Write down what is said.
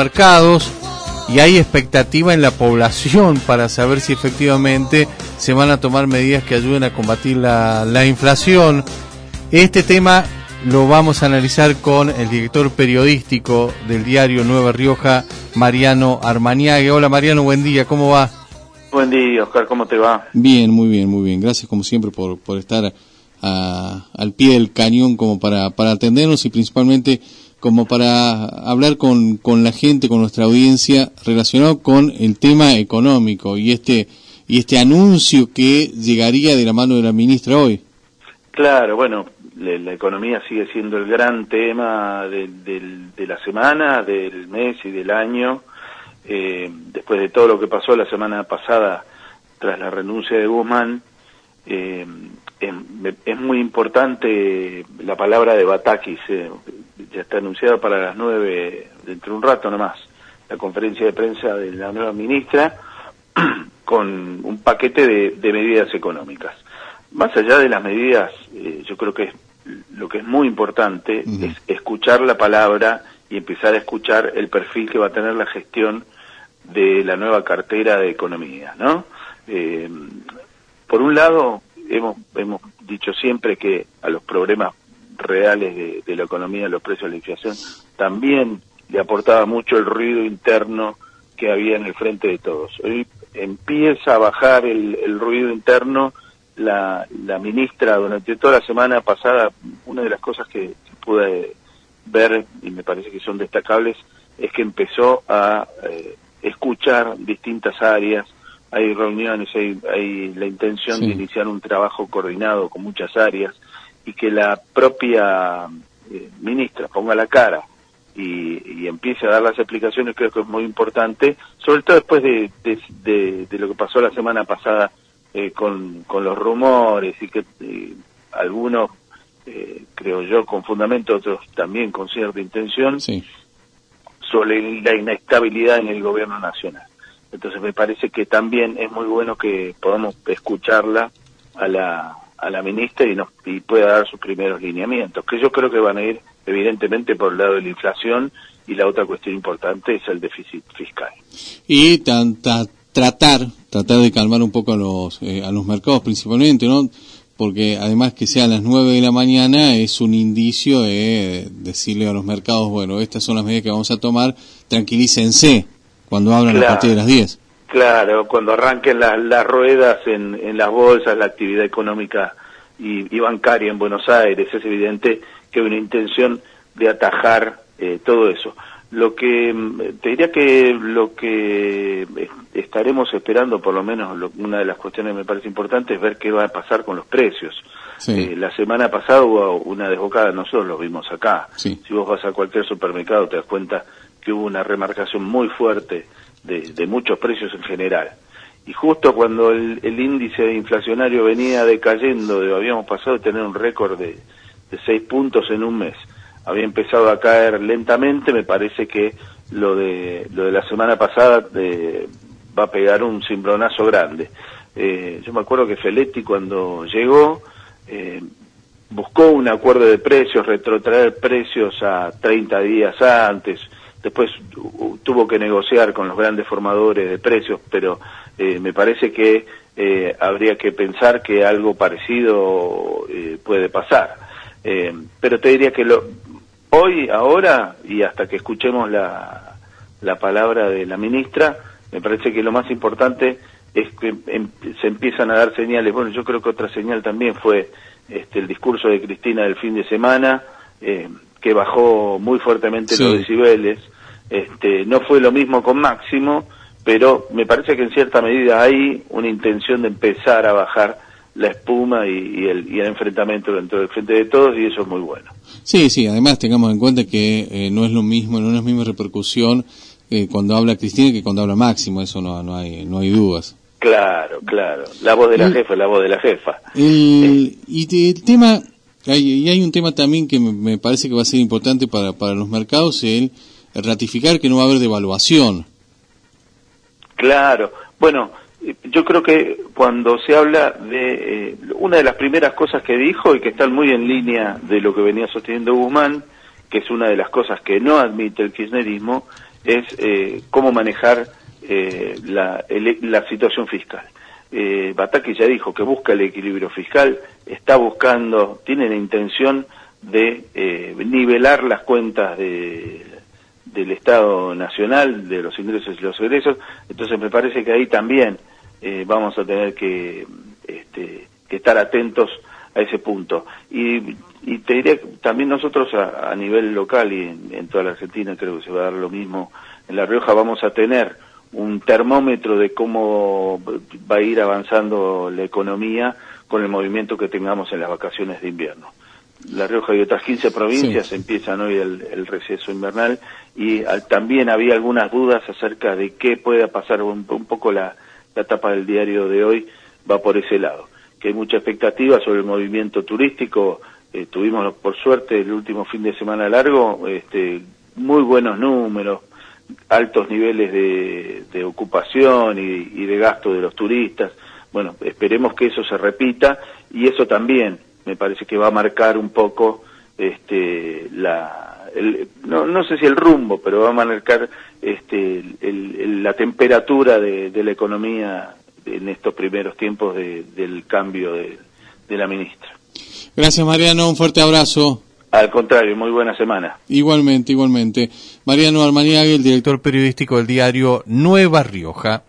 mercados y hay expectativa en la población para saber si efectivamente se van a tomar medidas que ayuden a combatir la, la inflación. Este tema lo vamos a analizar con el director periodístico del diario Nueva Rioja, Mariano Armaniague. Hola Mariano, buen día, ¿cómo va? Buen día, Oscar, ¿cómo te va? Bien, muy bien, muy bien. Gracias como siempre por, por estar al pie del cañón como para, para atendernos y principalmente como para hablar con, con la gente, con nuestra audiencia relacionado con el tema económico y este y este anuncio que llegaría de la mano de la ministra hoy. Claro, bueno, la, economía sigue siendo el gran tema de, de, la semana, del mes y del año. Eh, después de todo lo que pasó la semana pasada tras la renuncia de Guzmán, eh, es, muy importante la palabra de Batakis, eh, ya está anunciada para las nueve, dentro de un rato nomás, la conferencia de prensa de la nueva ministra con un paquete de, medidas económicas. Más allá de las medidas, eh, yo creo que es, lo que es muy importante es escuchar la palabra y empezar a escuchar el perfil que va a tener la gestión de la nueva cartera de economía, ¿no? Eh, por un lado, hemos, hemos dicho siempre que a los problemas reales de, la economía, los precios de la inflación, también le aportaba mucho el ruido interno que había en el frente de todos. Hoy empieza a bajar el, ruido interno. La, la, ministra durante toda la semana pasada, una de las cosas que, pude ver y me parece que son destacables es que empezó a eh, escuchar distintas áreas, hay reuniones, hay, la intención de iniciar un trabajo coordinado con muchas áreas y que la propia eh, ministra ponga la cara y, empiece a dar las explicaciones creo que es muy importante, sobre todo después de, de, lo que pasó la semana pasada eh, con, con los rumores y que eh, algunos, creo yo, con fundamento, otros también con cierta intención, sobre la inestabilidad en el gobierno nacional. Entonces me parece que también es muy bueno que podamos escucharla a la, a la ministra y, nos, y pueda dar sus primeros lineamientos, que yo creo que van a ir evidentemente por el lado de la inflación y la otra cuestión importante es el déficit fiscal. Y tanta, tratar, tratar de calmar un poco a los, eh, a los mercados principalmente, ¿no? Porque además que sean las 9 de la mañana es un indicio de decirle a los mercados, bueno, estas son las medidas que vamos a tomar, tranquilícense cuando hablan a partir de las 10. Claro, cuando arranquen las ruedas en, en, las bolsas, la actividad económica y, bancaria en Buenos Aires, es evidente que hay una intención de atajar eh, todo eso. Lo que mm, te diría que lo que estaremos esperando, por lo menos una de las cuestiones que me parece importante, es ver qué va a pasar con los precios. Eh, la semana pasada hubo una desbocada, nosotros lo vimos acá. Si vos vas a cualquier supermercado te das cuenta que hubo una remarcación muy fuerte de, muchos precios en general. Y justo cuando el, índice inflacionario venía decayendo, habíamos pasado de tener un récord de, de seis puntos en un mes, había empezado a caer lentamente, me parece que lo de, lo de la semana pasada eh, va a pegar un cimbronazo grande. Eh, yo me acuerdo que Feletti cuando llegó eh, buscó un acuerdo de precios, retrotraer precios a 30 días antes, después tuvo que negociar con los grandes formadores de precios, pero eh, me parece que eh, habría que pensar que algo parecido eh, puede pasar. pero te diría que lo, hoy, ahora, y hasta que escuchemos la, la palabra de la ministra, me parece que lo más importante es que em, se empiezan a dar señales. Bueno, yo creo que otra señal también fue este, el discurso de Cristina del fin de semana, que bajó muy fuertemente los decibeles. Este, no fue lo mismo con Máximo, pero me parece que en cierta medida hay una intención de empezar a bajar la espuma y, el, y el, enfrentamiento dentro del frente de todos y eso es muy bueno. Sí, sí, además tengamos en cuenta que eh, no es lo mismo, no es la misma repercusión eh, cuando habla Cristina que cuando habla Máximo, eso no, no, hay, no hay dudas. Claro, claro, la voz de la jefa la voz de la jefa. El, y el tema y hay un tema también que me, parece que va a ser importante para, para los mercados, el, ratificar que no va a haber devaluación. Claro, bueno, yo creo que cuando se habla de eh, una de las primeras cosas que dijo y que están muy en línea de lo que venía sosteniendo Guzmán, que es una de las cosas que no admite el kirchnerismo, es eh, cómo manejar eh, la, la, situación fiscal. Eh, Bataki ya dijo que busca el equilibrio fiscal, está buscando, tiene la intención de eh, nivelar las cuentas de, del Estado Nacional, de los ingresos y los egresos, entonces me parece que ahí también eh, vamos a tener que, este, que estar atentos a ese punto. Y, y te diría que también nosotros a, nivel local y en, toda la Argentina creo que se va a dar lo mismo, en La Rioja vamos a tener un termómetro de cómo va a ir avanzando la economía con el movimiento que tengamos en las vacaciones de invierno. La Rioja y otras 15 provincias empiezan hoy el, receso invernal y también había algunas dudas acerca de qué pueda pasar un, poco la, la etapa del diario de hoy va por ese lado que hay mucha expectativa sobre el movimiento turístico. Eh, tuvimos, por suerte, el último fin de semana largo, este, muy buenos números, altos niveles de, ocupación y, de gasto de los turistas. Bueno, esperemos que eso se repita y eso también me parece que va a marcar un poco este, la, no, no sé si el rumbo, pero va a marcar este, la temperatura de, de la economía en estos primeros tiempos del cambio de, la ministra. Gracias Mariano, un fuerte abrazo. Al contrario, muy buena semana. Igualmente, igualmente. Mariano Armaniaga, el director periodístico del diario Nueva Rioja.